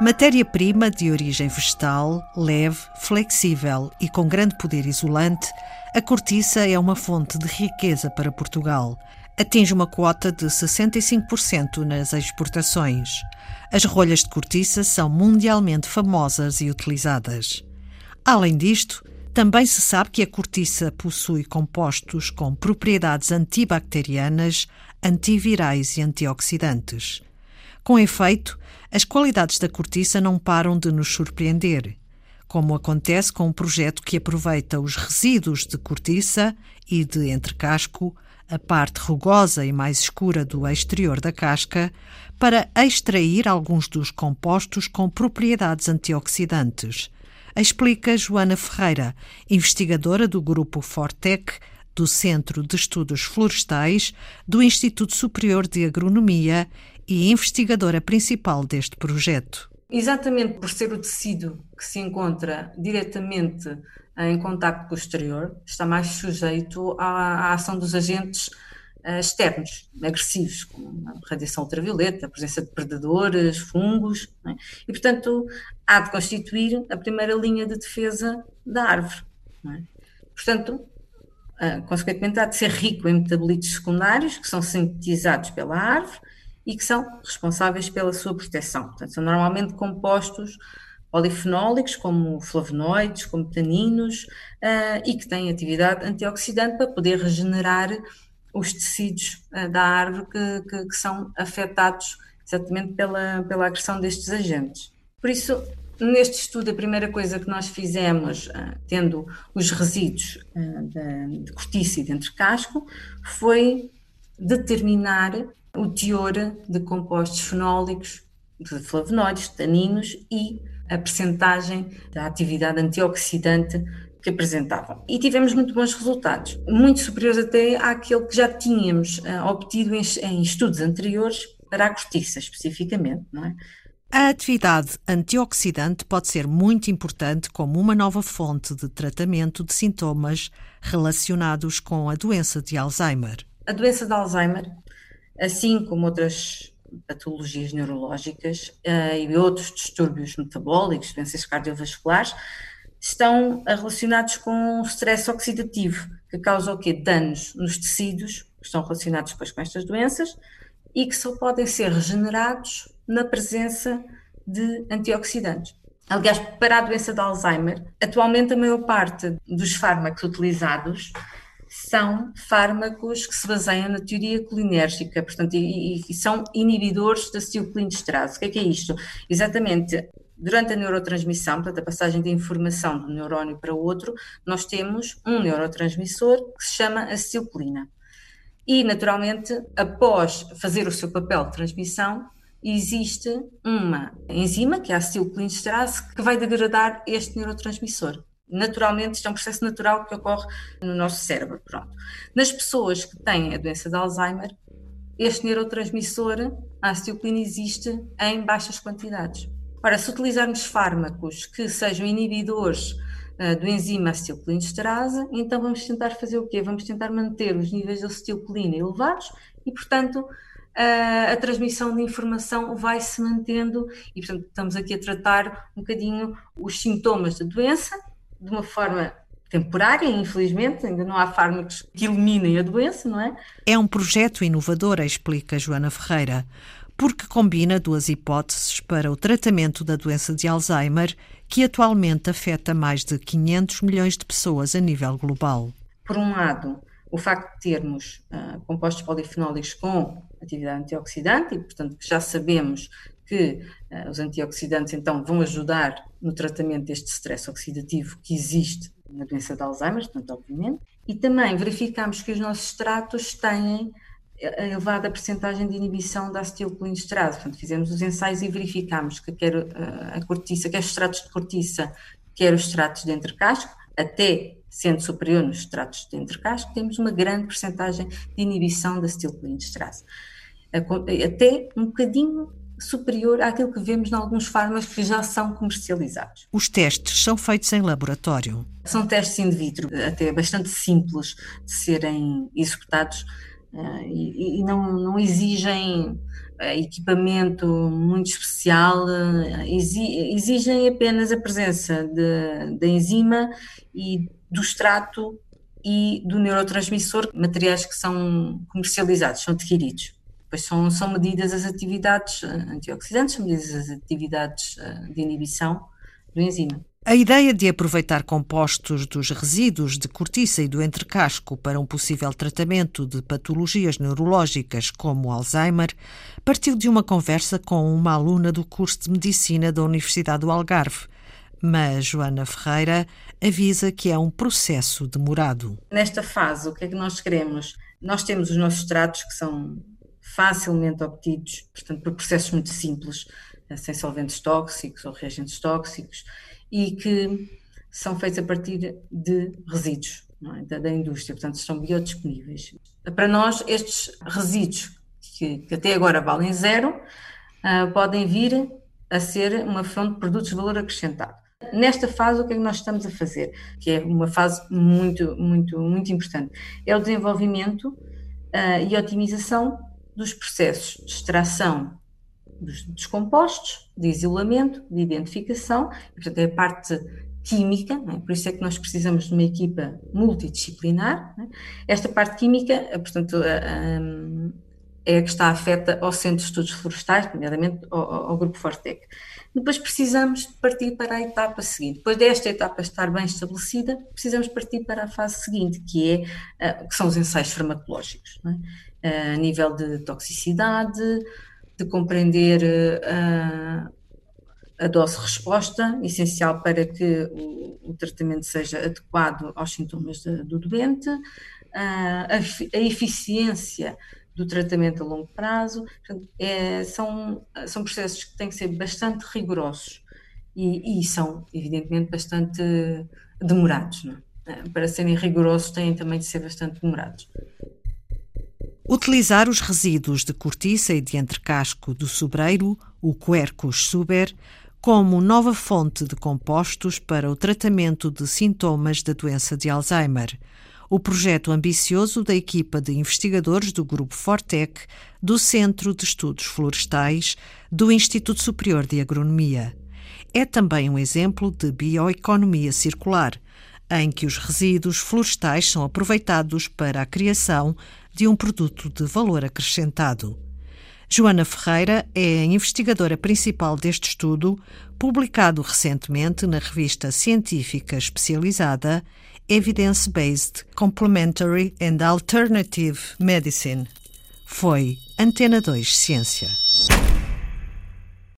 Matéria-prima de origem vegetal, leve, flexível e com grande poder isolante, a cortiça é uma fonte de riqueza para Portugal. Atinge uma quota de 65% nas exportações. As rolhas de cortiça são mundialmente famosas e utilizadas. Além disto, também se sabe que a cortiça possui compostos com propriedades antibacterianas, antivirais e antioxidantes. Com efeito, as qualidades da cortiça não param de nos surpreender, como acontece com um projeto que aproveita os resíduos de cortiça e de entrecasco, a parte rugosa e mais escura do exterior da casca, para extrair alguns dos compostos com propriedades antioxidantes explica Joana Ferreira, investigadora do grupo Fortec, do Centro de Estudos Florestais do Instituto Superior de Agronomia e investigadora principal deste projeto. Exatamente por ser o tecido que se encontra diretamente em contacto com o exterior, está mais sujeito à, à ação dos agentes uh, externos, agressivos, como a radiação ultravioleta, a presença de predadores, fungos, é? e portanto há de constituir a primeira linha de defesa da árvore. É? Portanto, consequentemente, há de ser rico em metabolitos secundários que são sintetizados pela árvore e que são responsáveis pela sua proteção. Portanto, são normalmente compostos polifenólicos, como flavonoides, como taninos, uh, e que têm atividade antioxidante para poder regenerar os tecidos uh, da árvore que, que, que, são afetados exatamente pela, pela agressão destes agentes. Por isso, neste estudo, a primeira coisa que nós fizemos, uh, tendo os resíduos uh, de, de cortiça e de entrecasco, foi determinar o teor de compostos fenólicos, de flavonoides, taninos e a percentagem da atividade antioxidante que apresentavam. E tivemos muito bons resultados, muito superiores até àquele que já tínhamos uh, obtido em, em, estudos anteriores para a cortiça, especificamente, não é? A atividade antioxidante pode ser muito importante como uma nova fonte de tratamento de sintomas relacionados com a doença de Alzheimer. A doença de Alzheimer, assim como outras patologias neurológicas uh, e outros distúrbios metabólicos, doenças cardiovasculares, estão relacionados com o stress oxidativo, que causa o quê? Danos nos tecidos, que estão relacionados depois com estas doenças, e que só podem ser regenerados na presença de antioxidantes. Aliás, para a doença de Alzheimer, atualmente a maior parte dos fármacos utilizados são fármacos que se baseiam na teoria colinérgica, portanto, e, e são inibidores da acetilcolinesterase. O que é, que é isto? Exatamente, durante a neurotransmissão, portanto, a passagem de informação de um neurónio para outro, nós temos um neurotransmissor que se chama acetilcolina. E, naturalmente, após fazer o seu papel de transmissão, existe uma enzima, que é a acetilcolinesterase, que vai degradar este neurotransmissor. Naturalmente, isto é um processo natural que ocorre no nosso cérebro. Pronto. Nas pessoas que têm a doença de Alzheimer, este neurotransmissor, a acetilcolina, existe em baixas quantidades. Ora, se utilizarmos fármacos que sejam inibidores do enzima acetilcolinesterase, então vamos tentar fazer o quê? Vamos tentar manter os níveis de acetilcolina elevados e, portanto, uh, a transmissão de informação vai se mantendo e, portanto, estamos aqui a tratar um bocadinho os sintomas da doença de uma forma temporária, infelizmente, ainda não há fármacos que eliminem a doença, não é? É um projeto inovador, explica Joana Ferreira porque combina duas hipóteses para o tratamento da doença de Alzheimer, que atualmente afeta mais de 500 milhões de pessoas a nível global. Por um lado, o facto de termos uh, compostos polifenólicos com atividade antioxidante, e portanto já sabemos que uh, os antioxidantes então vão ajudar no tratamento deste stress oxidativo que existe na doença de Alzheimer, portanto, obviamente, e também verificamos que os nossos extratos têm a elevada percentagem de inibição da acetilcolinesterase. Portanto, fizemos os ensaios e verificámos que quer eh, a cortiça, quer os extratos de cortiça, quer os extratos de entrecasco, até sendo superior nos extratos de entrecasco, temos uma grande percentagem de inibição da acetilcolinesterase. Até um bocadinho superior àquilo que vemos em alguns fármacos que já são comercializados. Os testes são feitos em laboratório? São testes in vitro, até bastante simples de serem executados e, e não, não exigem equipamento muito especial, exigem apenas a presença da enzima e do extrato e do neurotransmissor, materiais que são comercializados, são adquiridos. Depois são, são medidas as atividades antioxidantes, são medidas as atividades de inibição do enzima. A ideia de aproveitar compostos dos resíduos de cortiça e do entrecasco para um possível tratamento de patologias neurológicas como Alzheimer partiu de uma conversa com uma aluna do curso de Medicina da Universidade do Algarve. Mas Joana Ferreira avisa que é um processo demorado. Nesta fase, o que é que nós queremos? Nós temos os nossos tratos que são facilmente obtidos, portanto, por processos muito simples, sem solventes tóxicos ou reagentes tóxicos e que são feitos a partir de resíduos é? da, da, indústria, portanto estão biodisponíveis. Para nós, estes resíduos, que, que até agora valem zero, uh, podem vir a ser uma fonte de produtos de valor acrescentado. Nesta fase, o que é que nós estamos a fazer? Que é uma fase muito, muito, muito importante. É o desenvolvimento uh, e otimização dos processos de extração dos, compostos, de isolamento, de identificação, e, portanto é a parte química, é? por isso é que nós precisamos de uma equipa multidisciplinar. É? Esta parte química, eh, portanto, é a que está afeta ao Centro de Estudos Florestais, nomeadamente ao, ao Grupo Fortec. Depois precisamos partir para a etapa seguinte. Depois desta etapa estar bem estabelecida, precisamos partir para a fase seguinte, que, é, eh, que são os ensaios farmacológicos, é? Eh, a nível de toxicidade, de compreender uh, a dose-resposta, essencial para que o, o, tratamento seja adequado aos sintomas de, do doente, uh, a, a, eficiência do tratamento a longo prazo. É, são, são processos que têm que ser bastante rigorosos e, e são, evidentemente, bastante demorados. É? Para serem rigorosos, têm também de ser bastante demorados. Utilizar os resíduos de cortiça e de entrecasco do sobreiro, o Quercus suber, como nova fonte de compostos para o tratamento de sintomas da doença de Alzheimer. O projeto ambicioso da equipa de investigadores do Grupo Fortec, do Centro de Estudos Florestais, do Instituto Superior de Agronomia. É também um exemplo de bioeconomia circular, em que os resíduos florestais são aproveitados para a criação de um produto de valor acrescentado. Joana Ferreira é a investigadora principal deste estudo, publicado recentemente na revista científica especializada Evidence-Based Complementary and Alternative Medicine. Foi Antena 2 Ciência.